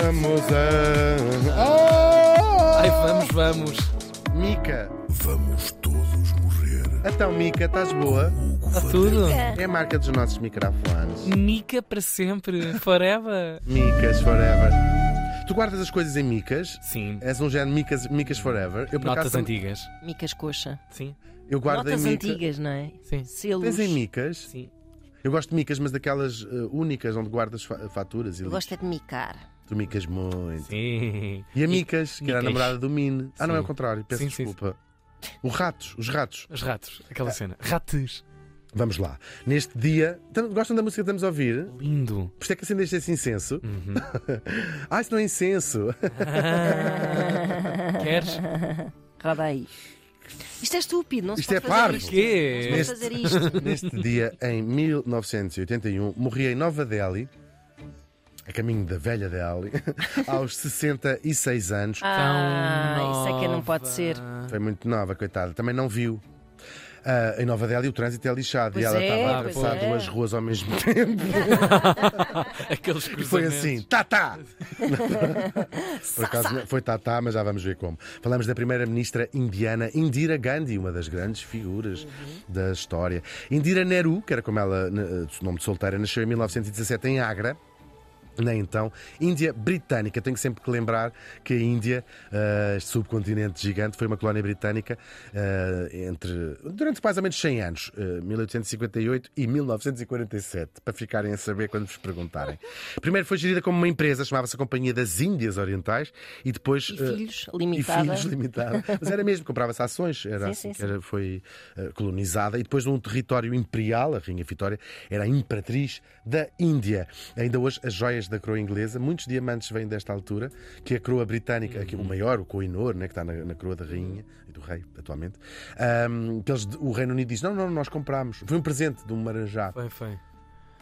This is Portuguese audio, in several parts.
Vamos a. Oh! Ai, vamos, vamos. Mica. Vamos todos morrer. Então, Mica, estás boa? Está tudo. É a marca dos nossos microfones. Mica para sempre. Forever. Micas Forever. Tu guardas as coisas em micas? Sim. És um género Micas, micas Forever. Eu, por Notas acaso, antigas. Micas coxa. Sim. Eu guardo Notas em mica. antigas, não é? Sim. Selos. Tens em micas? Sim. Eu gosto de micas, mas daquelas eh, únicas onde guardas fa- faturas e Eu gosto é de micar. Tu micas muito. Sim. E a Micas, que era a Micas. namorada do Mine. Ah, não é Sim. o contrário, peço Sim, sim, desculpa. Os ratos, os ratos. Os ratos. Aquela cena. Ratos. Vamos lá. Neste dia. Tam- Gostam da música que estamos a ouvir? Lindo. Por isso é que acendeste esse incenso? Uhum. ah, isso não é incenso. Queres? Roda aí. Isto é estúpido, não se Isto pode é fazer parvo. isto. Quê? Não se pode fazer isto. Neste dia, em 1981, morria em Nova Delhi, a caminho da velha Delhi, aos 66 anos. Ah, Tão isso é que não pode ser. Foi muito nova, coitada. Também não viu. Ah, em Nova Delhi o trânsito é lixado Pois e ela é, estava a pois atravessar é. duas ruas ao mesmo tempo. Aqueles cruzamentos. foi assim, tá-tá! Por acaso não- foi tá-tá, mas já vamos ver como. Falamos da primeira-ministra indiana Indira Gandhi, uma das grandes figuras da história. Indira Nehru, que era como ela, n- nome de solteira, nasceu em 1917 em Agra. Na então Índia Britânica. Tenho sempre que lembrar que a Índia, eh, este subcontinente gigante, foi uma colónia britânica eh, entre, durante mais ou menos 100 anos, eh, 1858 e 1947, para ficarem a saber quando vos perguntarem. Primeiro foi gerida como uma empresa, chamava-se a Companhia das Índias Orientais, e depois. E eh, filhos, e limitada. filhos limitada. Mas era mesmo, comprava-se ações, era Sim, assim sim, era, foi eh, colonizada. E depois, num território imperial, a Rainha Vitória era a imperatriz da Índia. Ainda hoje, as joias da coroa inglesa, muitos diamantes vêm desta altura, que a coroa britânica, aqui, o maior, o Kohinoor, né, que está na, na coroa da Rainha e do Rei, atualmente, ahm, que eles, o Reino Unido diz: não, não, nós compramos. Foi um presente de um maranjá. Foi, foi.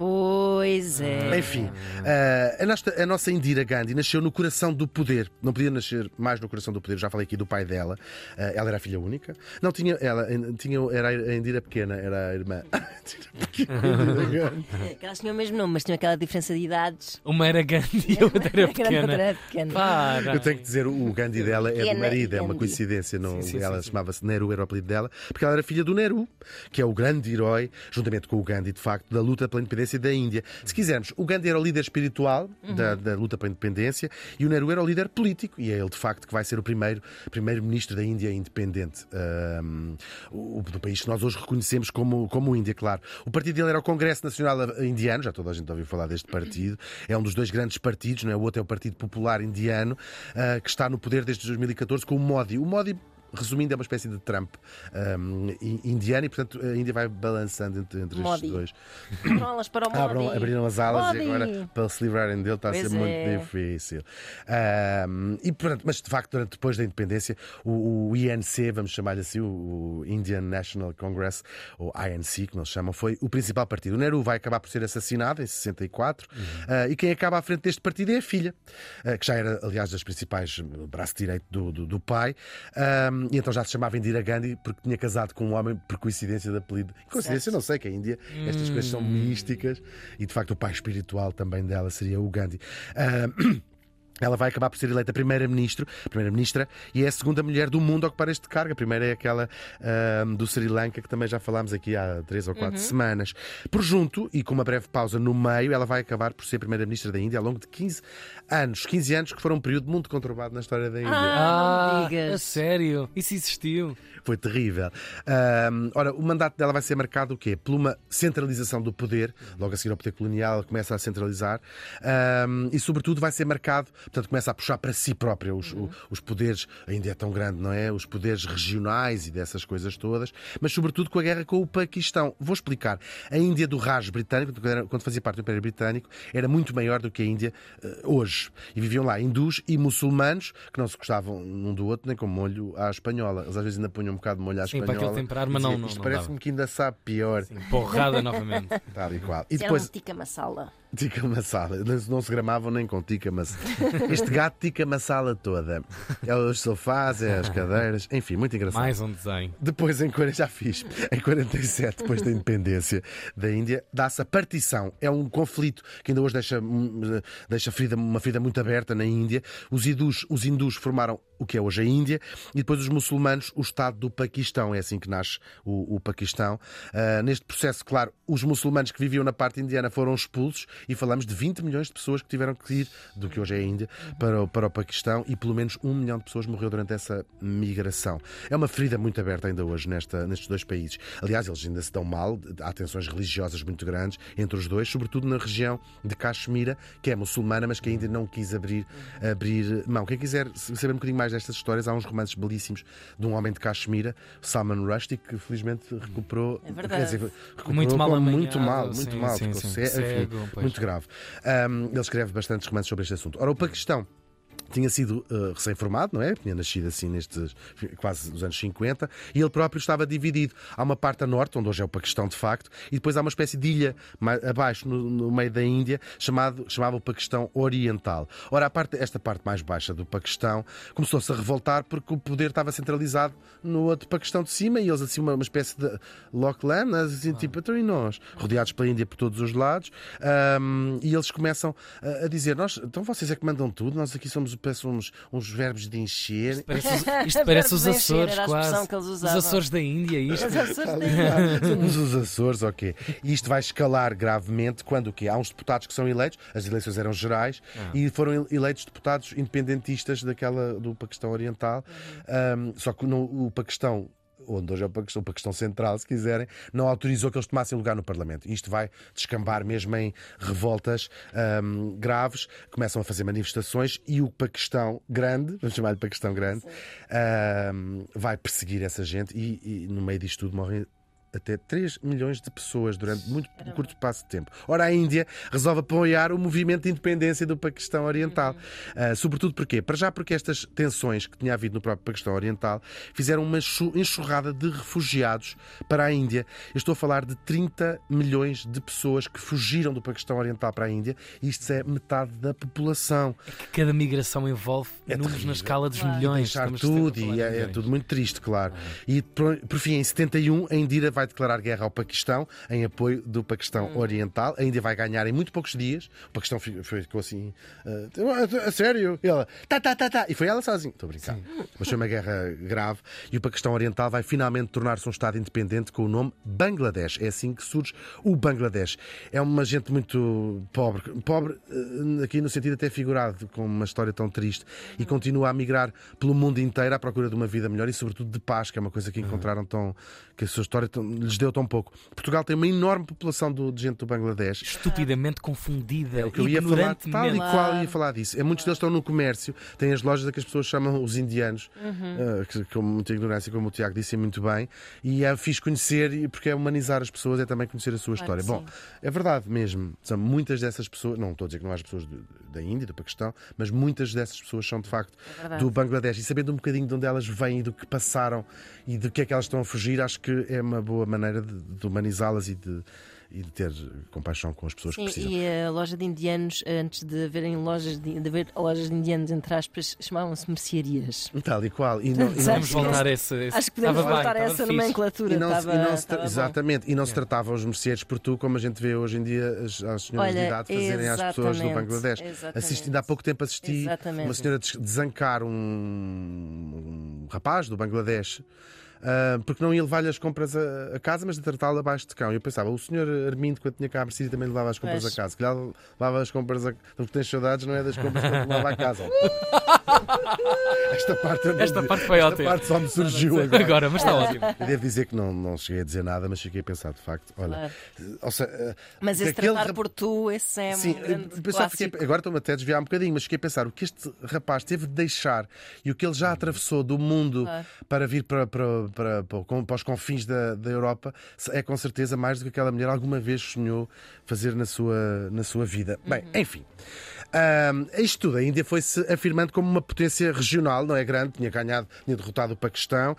Pois é. Enfim, eh, a, nossa, a nossa Indira Gandhi nasceu no coração do poder. Não podia nascer mais no coração do poder. Já falei aqui do pai dela. Eh, ela era a filha única. Não tinha, ela eh, tinha, era a Indira pequena, era a irmã. Elas tinham o mesmo nome, mas tinham aquela diferença de idades. Uma era Gandhi e a outra era pequena. era pequena. Para. Eu tenho que dizer, o Gandhi dela é do Pequena marido, é uma coincidência. Não, Sim, sim, ela chamava-se Nehru, era o apelido dela, porque ela era filha do Nehru, que é o grande herói, juntamente com o Gandhi, de facto, da luta pela independência da Índia. Se quisermos, o Gandhi era o líder espiritual da, da luta pela independência e o Nehru era o líder político, e é ele, de facto, que vai ser o primeiro primeiro-ministro da Índia independente, ahm, o, do país que nós hoje reconhecemos como, como Índia, claro. O partido dele era o Congresso Nacional Indiano, já toda a gente ouviu falar deste partido, é um dos dois grandes partidos, não é? o outro é o Partido Popular Indiano, ah, que está no poder desde 2014 com o Modi. O Modi. Resumindo, é uma espécie de Trump in- indiano e, portanto, a Índia vai balançando entre, entre estes dois. Alas para o Abram, abriram as alas Modi. e agora para se livrarem dele está a Pois ser muito é. difícil. Ahm, e, portanto, mas de facto, durante, depois da independência, o, o INC, vamos chamar-lhe assim, o, Indian National Congress, ou INC, como eles chamam, foi o principal partido. O Nehru vai acabar por ser assassinado em 64 ah, e quem acaba à frente deste partido é a filha, ah, que já era, aliás, das principais braço direito do, do, do pai, E então já se chamava Indira Gandhi porque tinha casado com um homem por coincidência de apelido. Coincidência, não sei, que a Índia, estas coisas são místicas e de facto o pai espiritual também dela seria o Gandhi. Ahm, ela vai acabar por ser eleita primeira-ministro, primeira-ministra, e é a segunda mulher do mundo a ocupar este cargo. A primeira é aquela do Sri Lanka, que também já falámos aqui há três ou quatro semanas. Por junto, e com uma breve pausa no meio, ela vai acabar por ser primeira-ministra da Índia ao longo de 15 anos. 15 anos que foram um período muito conturbado na história da Índia. Ah, Ah, sério? Isso existiu? Foi terrível. Ora, o mandato dela vai ser marcado o quê? Por uma centralização do poder, logo a seguir ao poder colonial, ela começa a centralizar, e sobretudo vai ser marcado, portanto, começa a puxar para si própria os, o- os poderes, ainda é tão grande, não é? Os poderes regionais e dessas coisas todas, mas sobretudo com a guerra com o Paquistão. Vou explicar. A Índia do Raj britânico, quando era- fazia parte do Império Britânico, era muito maior do que a Índia eh, hoje. E viviam lá hindus e muçulmanos que não se gostavam um do outro, nem com molho à espanhola. Eles às vezes ainda punham um bocado de molho à Sim, para espanhola. aquele temperar, mas não- não- Isto parece-me dava." que ainda sabe pior. Sim, porrada novamente. Tal e qual. E Era um depois, tikka masala. Tikka masala. Não, não se gramavam nem com tikka masala. Este gato tikka masala toda. É os sofás, é as cadeiras, enfim, muito engraçado. Mais um desenho. Depois, em 40, já fiz, em 47, depois da independência da Índia, dá-se a partição. É um conflito que ainda hoje deixa, hum, deixa ferida- uma ferida muito aberta na Índia. Os hindus, os hindus formaram o que é hoje a Índia e depois os muçulmanos, o Estado do Paquistão. É assim que nasce o, o Paquistão. Ah, neste processo, claro, os muçulmanos que viviam na parte indiana foram expulsos e falamos de 20 milhões de pessoas que tiveram que ir do que hoje é a Índia para, o- para o Paquistão e pelo menos um milhão de pessoas morreu durante essa migração. É uma ferida muito aberta ainda hoje nesta, nestes dois países. Aliás, eles ainda se dão mal, há tensões religiosas muito grandes entre os dois, sobretudo na região de Caxemira, que é muçulmana, mas que ainda não quis abrir, abrir mão. Quem quiser saber um bocadinho mais destas histórias, há uns romances belíssimos de um homem de Caxemira, Salman Rushdie, que felizmente recuperou. É verdade. recuperou Muito mal muito mal, muito sim, mal, sim, sim. cego, enfim. Muito grave. Um, ele escreve bastantes romances sobre este assunto. Ora, o Paquistão tinha sido uh, recém-formado, não é? Tinha nascido assim nestes quase os anos 50 e ele próprio estava dividido. Há uma parte a norte, onde hoje é o Paquistão de facto, e depois há uma espécie de ilha mais abaixo, no, no meio da Índia, chamado, chamava o Paquistão Oriental. Ora, a parte, esta parte mais baixa do Paquistão começou-se a revoltar porque o poder estava centralizado no outro Paquistão de cima e eles assim uma, uma espécie de Lockland, assim, tipo, então e nós? Rodeados pela Índia por todos os lados, um, e eles começam a, a dizer: nós, então vocês é que mandam tudo, nós aqui somos parece uns, uns verbos de encher. Parece os- isto parece os Açores, quase. que eles Os. Açores da Índia, isto. Os Açores têm- Somos os Açores, ok. E isto vai escalar gravemente quando o quê? Há uns deputados que são eleitos, as eleições eram gerais, e foram eleitos deputados independentistas daquela do Paquistão Oriental. Um, só que no, o Paquistão. Onde hoje é o Paquistão, o Paquistão Central, se quiserem, não autorizou que eles tomassem lugar no Parlamento. Isto vai descambar mesmo em revoltas um, graves, começam a fazer manifestações e o Paquistão Grande, vamos chamar-lhe Paquistão Grande, um, vai perseguir essa gente e, e no meio disto tudo morrem até 3 milhões de pessoas durante muito curto espaço de tempo. Ora, a Índia resolve apoiar o movimento de independência do Paquistão Oriental. Ah, sobretudo porquê? Para já porque estas tensões que tinha havido no próprio Paquistão Oriental fizeram uma enxurrada de refugiados para a Índia. Eu estou a falar de 30 milhões de pessoas que fugiram do Paquistão Oriental para a Índia. Isto é metade da população. Cada migração envolve É números terrível. na escala dos Claro. milhões. deixar sempre a tudo e é, é tudo muito triste, claro. E por, por fim, em 71, a Indira vai declarar guerra ao Paquistão em apoio do Paquistão Oriental. A Índia vai ganhar em muito poucos dias. O Paquistão ficou assim, ah, a sério? E ela, tá, tá, tá, tá. E foi ela sozinha. Estou a brincar. Mas foi uma guerra grave e o Paquistão Oriental vai finalmente tornar-se um Estado independente com o nome Bangladesh. É assim que surge o Bangladesh. É uma gente muito pobre, pobre eh, aqui no sentido até figurado, com uma história tão triste, e continua a migrar pelo mundo inteiro à procura de uma vida melhor e, sobretudo, de paz, que é uma coisa que encontraram tão. que a sua história tão- lhes deu tão pouco. Portugal tem uma enorme população do- de gente do Bangladesh. Estupidamente confundida. É o que eu ia falar, tal e qual ia falar disso. É, muitos deles estão no comércio, têm as lojas a que as pessoas chamam os indianos, eh, que, com muita ignorância, como o Tiago disse muito bem, e é fixe conhecer, e porque é humanizar as pessoas, é também conhecer a sua Claro história. que Bom, é verdade mesmo. São muitas dessas pessoas, não estou a dizer que não há pessoas de- da Índia, do Paquistão, mas muitas dessas pessoas são de facto É do Bangladesh. E sabendo um bocadinho de onde elas vêm e do que passaram e do que é que elas estão a fugir, acho que é uma boa maneira de, de humanizá-las e de, e de ter compaixão com as pessoas que Sim, precisam. e a loja de indianos, antes de haverem lojas de, de haver lojas de indianos, entre aspas, chamavam-se mercearias. Tal e qual. E não, e não- Vamos que voltar a esse. esse- Acho que podemos Estava bem, voltar a essa nomenclatura. E não, Estava- e não se tra- estava bom. exatamente, e não se tratavam os merceares por tu, como a gente vê hoje em dia as, as senhoras de Olha, idade fazerem às pessoas do exatamente, Bangladesh. exatamente. Assisti, há pouco tempo assisti Exatamente. uma senhora des- desancar um, um rapaz do Bangladesh. Ah, porque não ia levar-lhe as compras a, a casa, mas de tratá-lo abaixo de cão. Eu pensava, o senhor Armindo, quando tinha cá a Mercedes, também levava as compras Pois. a casa. Que levava as compras a Porque tens saudades, não é das compras que levava a casa. Esta parte, não Esta parte foi esta ótima. parte só me surgiu agora. Agora, mas está ótimo. Eu devo dizer que não, não cheguei a dizer nada, mas cheguei a pensar de facto. Olha, Claro. ou seja, eh, Mas esse aquele tratar por tu, esse é Sim, um fiquei- clássico. agora estou-me até a desviar um bocadinho, mas fiquei a pensar o que este rapaz teve de deixar e o que ele já atravessou do mundo Claro. para vir para, para, para, para, para os confins da, da Europa é com certeza mais do que aquela mulher alguma vez sonhou fazer na sua, na sua vida. Bem, Uhum. enfim. Ahm, isto tudo, a Índia foi-se afirmando como uma potência regional, não é grande, tinha ganhado, tinha derrotado o Paquistão,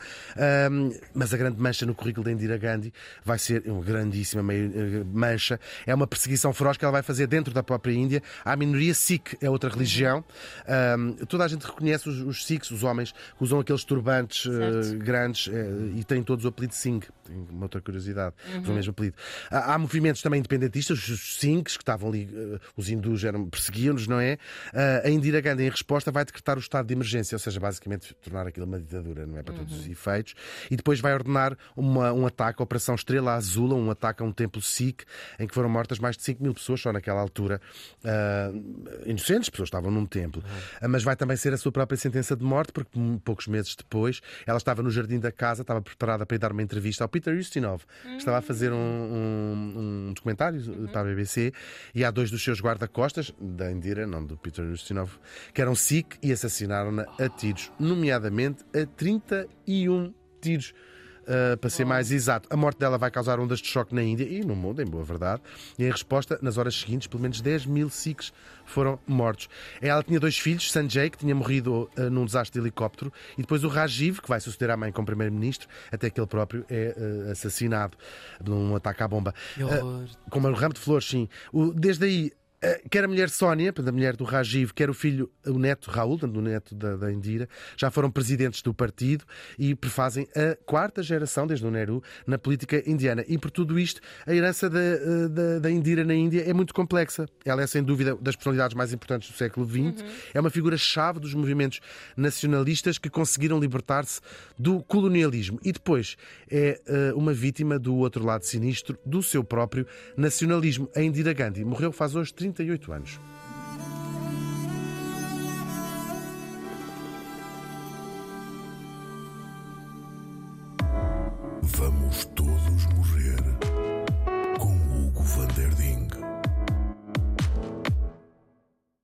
mas a grande mancha no currículo da Indira Gandhi vai ser uma grandíssima eh, mancha. É uma perseguição feroz que ela vai fazer dentro da própria Índia. À minoria Sikh, é outra religião. Ahm, toda a gente reconhece os, os Sikhs, os homens, que usam aqueles turbantes eh, Certo. grandes eh, e têm todos o apelido Singh. Tenho uma outra curiosidade, usam o mesmo apelido. Há, há movimentos também independentistas, os Singhs, que estavam ali, eh, os hindus perseguiam-nos, não é? Ah, a Indira Gandhi, em resposta, vai decretar o estado de emergência, ou seja, basicamente tornar aquilo uma ditadura, não é? Para todos os efeitos. E depois vai ordenar uma- um ataque, a Operação Estrela Azul, um ataque a um templo Sikh, em que foram mortas mais de 5 mil pessoas só naquela altura. Inocentes, pessoas estavam num templo. Ah, mas vai também ser a sua própria sentença de morte, porque poucos meses depois ela estava no jardim da casa, estava preparada para ir dar uma entrevista ao Peter Ustinov, que estava a fazer um, um- um documentário para a BBC, e há dois dos seus guarda-costas, da Indira, não do Peter Ustinov, que eram Sikh e assassinaram-na a tiros, nomeadamente a 31 tiros. Uh, para ser mais exato, a morte dela vai causar ondas de choque na Índia e no mundo, em boa verdade. E em resposta, nas horas seguintes, pelo menos 10 mil Sikhs foram mortos. Ela tinha dois filhos, Sanjay, que tinha morrido uh, num desastre de helicóptero, e depois o Rajiv, que vai suceder à mãe como primeiro-ministro, até que ele próprio é uh, assassinado num ataque à bomba. Uh, como um ramo de flores, sim. O- desde aí, quer a mulher Sónia, a mulher do Rajiv, quer o filho, o neto Raul, o neto da, da Indira, já foram presidentes do partido e prefazem a quarta geração, desde o Nehru, na política indiana. E por tudo isto, a herança da, eh, da, da Indira na Índia é muito complexa. Ela é, sem dúvida, das personalidades mais importantes do século XX. É uma figura-chave dos movimentos nacionalistas que conseguiram libertar-se do colonialismo. E depois é eh, uma vítima do outro lado sinistro do seu próprio nacionalismo. A Indira Gandhi morreu faz hoje 38 anos.